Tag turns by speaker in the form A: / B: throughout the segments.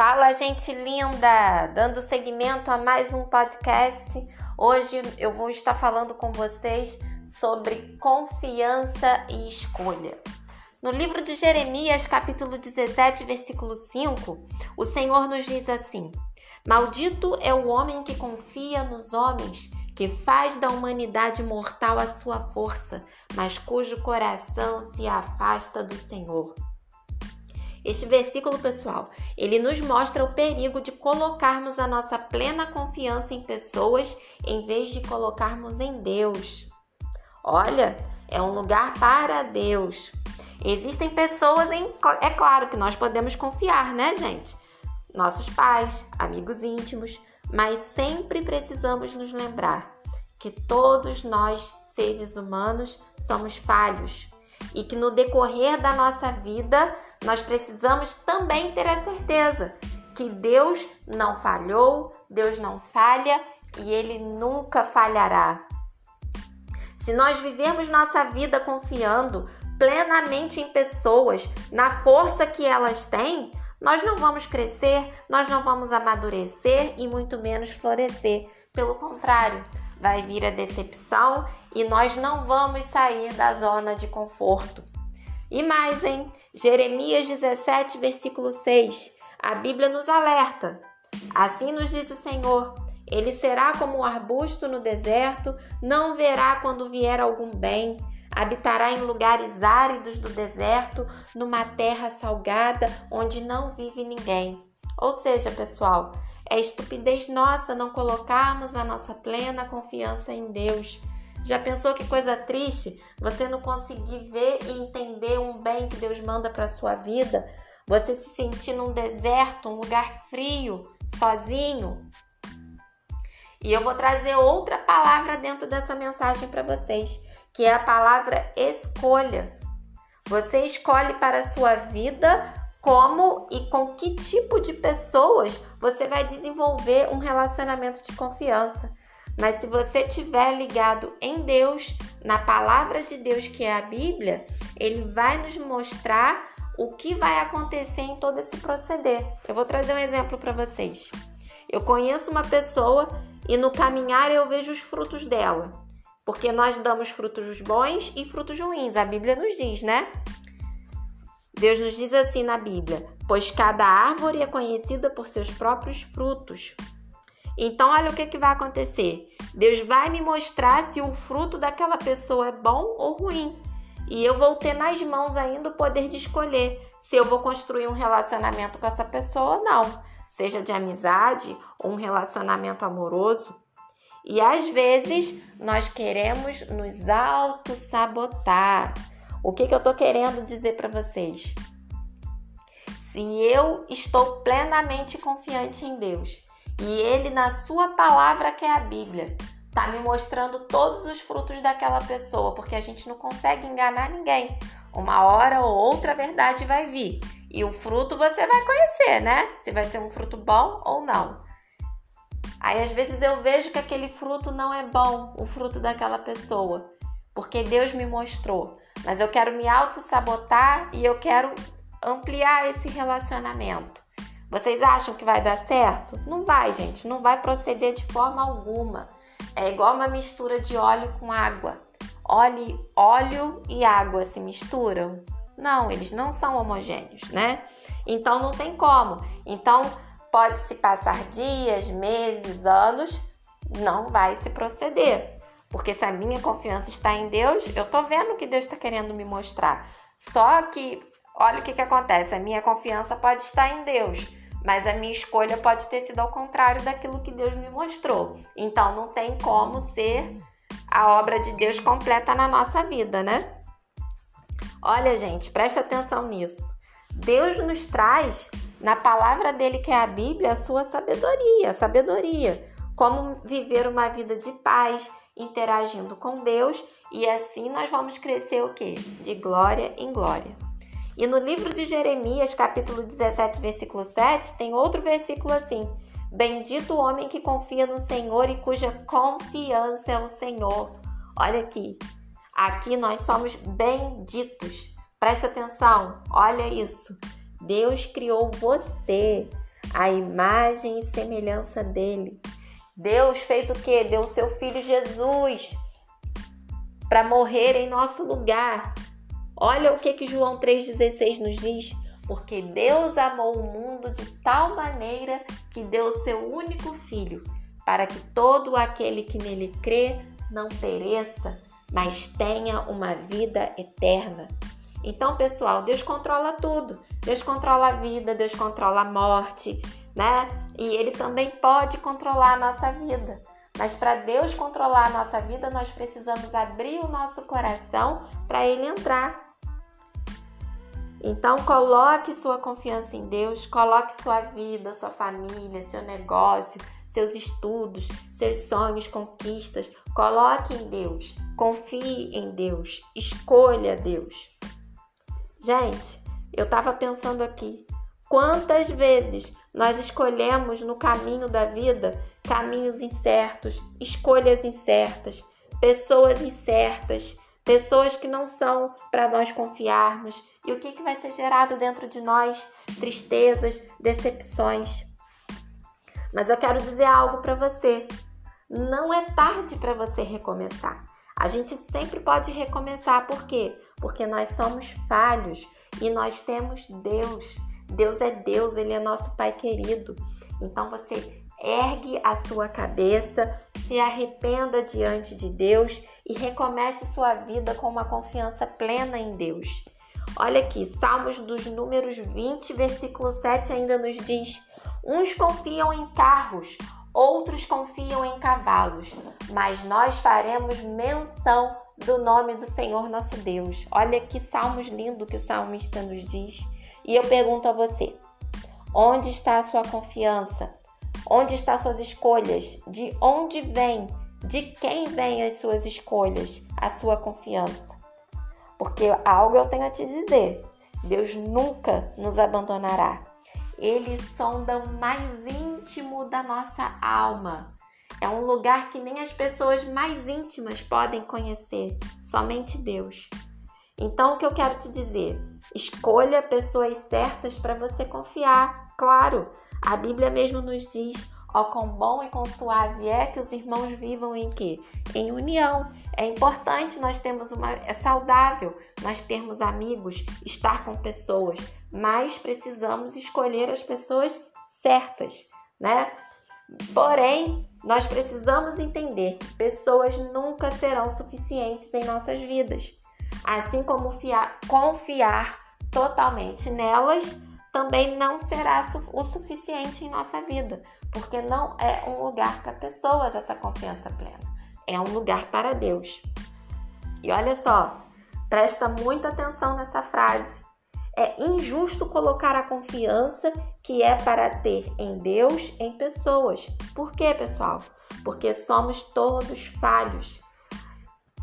A: Fala, gente linda! Dando seguimento a mais um podcast. Hoje eu vou estar falando com vocês sobre confiança e escolha. No livro de Jeremias, capítulo 17, versículo 5, o Senhor nos diz assim: Maldito é o homem que confia nos homens, que faz da humanidade mortal a sua força, mas cujo coração se afasta do Senhor. Este versículo, pessoal, ele nos mostra o perigo de colocarmos a nossa plena confiança em pessoas em vez de colocarmos em Deus. Olha, é um lugar para Deus. Existem pessoas em. É claro que nós podemos confiar, né, gente? Nossos pais, amigos íntimos, mas sempre precisamos nos lembrar que todos nós, seres humanos, somos falhos e que no decorrer da nossa vida nós precisamos também ter a certeza que Deus não falhou, Deus não falha e ele nunca falhará. Se nós vivemos nossa vida confiando plenamente em pessoas, na força que elas têm, nós não vamos crescer, nós não vamos amadurecer e muito menos florescer. Pelo contrário, vai vir a decepção e nós não vamos sair da zona de conforto. E mais, hein? Jeremias 17, versículo 6. A Bíblia nos alerta. Assim nos diz o Senhor: Ele será como um arbusto no deserto, não verá quando vier algum bem. Habitará em lugares áridos do deserto, numa terra salgada onde não vive ninguém. Ou seja, pessoal, é estupidez nossa não colocarmos a nossa plena confiança em Deus. Já pensou que coisa triste você não conseguir ver e entender um bem que Deus manda para sua vida? Você se sentir num deserto, um lugar frio, sozinho? E eu vou trazer outra palavra dentro dessa mensagem para vocês, que é a palavra escolha. Você escolhe para a sua vida como e com que tipo de pessoas você vai desenvolver um relacionamento de confiança. Mas se você estiver ligado em Deus, na palavra de Deus que é a Bíblia, ele vai nos mostrar o que vai acontecer em todo esse proceder. Eu vou trazer um exemplo para vocês. Eu conheço uma pessoa e no caminhar eu vejo os frutos dela. Porque nós damos frutos bons e frutos ruins, a Bíblia nos diz, né? Deus nos diz assim na Bíblia: Pois cada árvore é conhecida por seus próprios frutos. Então, olha o que, que vai acontecer. Deus vai me mostrar se o fruto daquela pessoa é bom ou ruim. E eu vou ter nas mãos ainda o poder de escolher se eu vou construir um relacionamento com essa pessoa ou não, seja de amizade ou um relacionamento amoroso. E às vezes nós queremos nos auto-sabotar. O que, que eu estou querendo dizer para vocês? Se eu estou plenamente confiante em Deus e Ele, na Sua palavra, que é a Bíblia, está me mostrando todos os frutos daquela pessoa, porque a gente não consegue enganar ninguém. Uma hora ou outra a verdade vai vir e o fruto você vai conhecer, né? Se vai ser um fruto bom ou não. Aí às vezes eu vejo que aquele fruto não é bom, o fruto daquela pessoa porque Deus me mostrou, mas eu quero me auto-sabotar e eu quero ampliar esse relacionamento. Vocês acham que vai dar certo? Não vai, gente, não vai proceder de forma alguma. É igual uma mistura de óleo com água. Óleo, óleo e água se misturam? Não, eles não são homogêneos, né? Então não tem como. Então pode se passar dias, meses, anos, não vai se proceder. Porque se a minha confiança está em Deus, eu tô vendo o que Deus está querendo me mostrar. Só que, olha o que, que acontece: a minha confiança pode estar em Deus, mas a minha escolha pode ter sido ao contrário daquilo que Deus me mostrou. Então não tem como ser a obra de Deus completa na nossa vida, né? Olha, gente, preste atenção nisso. Deus nos traz na palavra dele, que é a Bíblia, a sua sabedoria, sabedoria como viver uma vida de paz, interagindo com Deus, e assim nós vamos crescer o quê? De glória em glória. E no livro de Jeremias, capítulo 17, versículo 7, tem outro versículo assim: Bendito o homem que confia no Senhor e cuja confiança é o Senhor. Olha aqui. Aqui nós somos benditos. Presta atenção, olha isso. Deus criou você. a imagem e semelhança dele. Deus fez o que? Deu o seu filho Jesus para morrer em nosso lugar. Olha o que, que João 3,16 nos diz. Porque Deus amou o mundo de tal maneira que deu o seu único filho, para que todo aquele que nele crê não pereça, mas tenha uma vida eterna. Então, pessoal, Deus controla tudo. Deus controla a vida, Deus controla a morte, né? E Ele também pode controlar a nossa vida. Mas para Deus controlar a nossa vida, nós precisamos abrir o nosso coração para Ele entrar. Então, coloque sua confiança em Deus, coloque sua vida, sua família, seu negócio, seus estudos, seus sonhos, conquistas. Coloque em Deus, confie em Deus, escolha Deus. Gente, eu estava pensando aqui, quantas vezes nós escolhemos no caminho da vida caminhos incertos, escolhas incertas, pessoas incertas, pessoas que não são para nós confiarmos. E o que, que vai ser gerado dentro de nós? Tristezas, decepções. Mas eu quero dizer algo para você. Não é tarde para você recomeçar. A gente sempre pode recomeçar, por quê? Porque nós somos falhos e nós temos Deus. Deus é Deus, Ele é nosso Pai querido. Então você ergue a sua cabeça, se arrependa diante de Deus e recomece sua vida com uma confiança plena em Deus. Olha aqui, Salmos dos Números 20, versículo 7 ainda nos diz: Uns confiam em carros, outros confiam em cavalos, mas nós faremos menção do nome do Senhor nosso Deus. Olha que salmos lindo que o salmista nos diz. E eu pergunto a você: onde está a sua confiança? Onde estão suas escolhas? De onde vem? De quem vêm as suas escolhas? A sua confiança? Porque algo eu tenho a te dizer: Deus nunca nos abandonará. Ele sonda o mais íntimo da nossa alma. É um lugar que nem as pessoas mais íntimas podem conhecer, somente Deus. Então, o que eu quero te dizer? Escolha pessoas certas para você confiar. Claro, a Bíblia mesmo nos diz: ó, quão bom e quão suave é que os irmãos vivam em quê? Em união. É importante nós termos uma. É saudável nós termos amigos, estar com pessoas, mas precisamos escolher as pessoas certas, né? Porém, nós precisamos entender que pessoas nunca serão suficientes em nossas vidas. Assim como fiar, confiar totalmente nelas também não será o suficiente em nossa vida, porque não é um lugar para pessoas essa confiança plena, é um lugar para Deus. E olha só, presta muita atenção nessa frase. É injusto colocar a confiança que é para ter em Deus em pessoas. Por quê, pessoal? Porque somos todos falhos.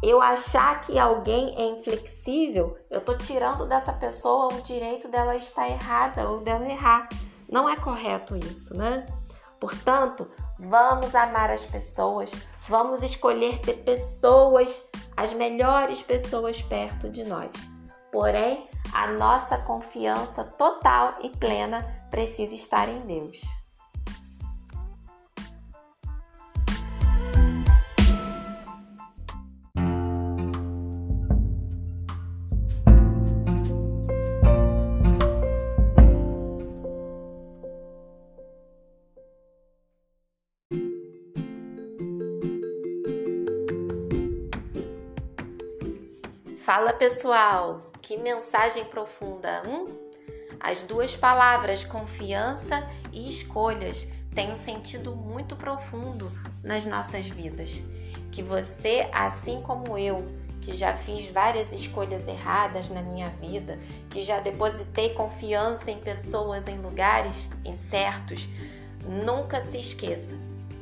A: Eu achar que alguém é inflexível, eu tô tirando dessa pessoa o direito dela estar errada ou dela errar. Não é correto isso, né? Portanto, vamos amar as pessoas, vamos escolher ter pessoas, as melhores pessoas perto de nós. Porém, a nossa confiança total e plena precisa estar em Deus. Fala pessoal, que mensagem profunda! Hum? As duas palavras confiança e escolhas têm um sentido muito profundo nas nossas vidas. Que você, assim como eu, que já fiz várias escolhas erradas na minha vida, que já depositei confiança em pessoas em lugares incertos, nunca se esqueça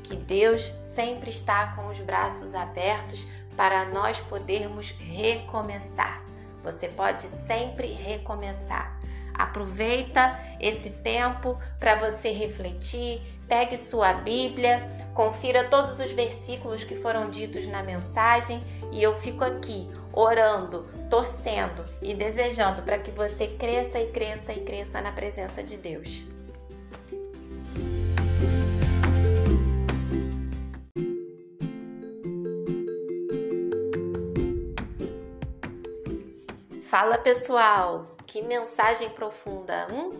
A: que Deus sempre está com os braços abertos para nós podermos recomeçar. Você pode sempre recomeçar. Aproveita esse tempo para você refletir, pegue sua Bíblia, confira todos os versículos que foram ditos na mensagem e eu fico aqui orando, torcendo e desejando para que você cresça e cresça e cresça na presença de Deus. Fala pessoal, que mensagem profunda, hum?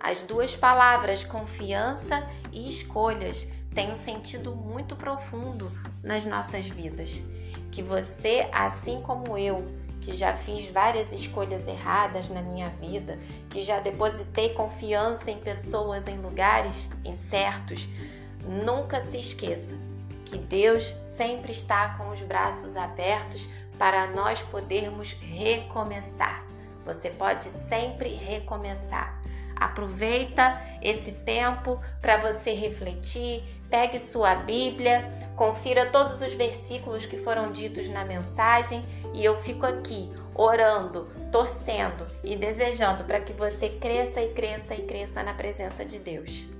A: As duas palavras confiança e escolhas têm um sentido muito profundo nas nossas vidas. Que você, assim como eu, que já fiz várias escolhas erradas na minha vida, que já depositei confiança em pessoas em lugares incertos, nunca se esqueça que Deus sempre está com os braços abertos para nós podermos recomeçar. Você pode sempre recomeçar. Aproveita esse tempo para você refletir, pegue sua Bíblia, confira todos os versículos que foram ditos na mensagem e eu fico aqui orando, torcendo e desejando para que você cresça e cresça e cresça na presença de Deus.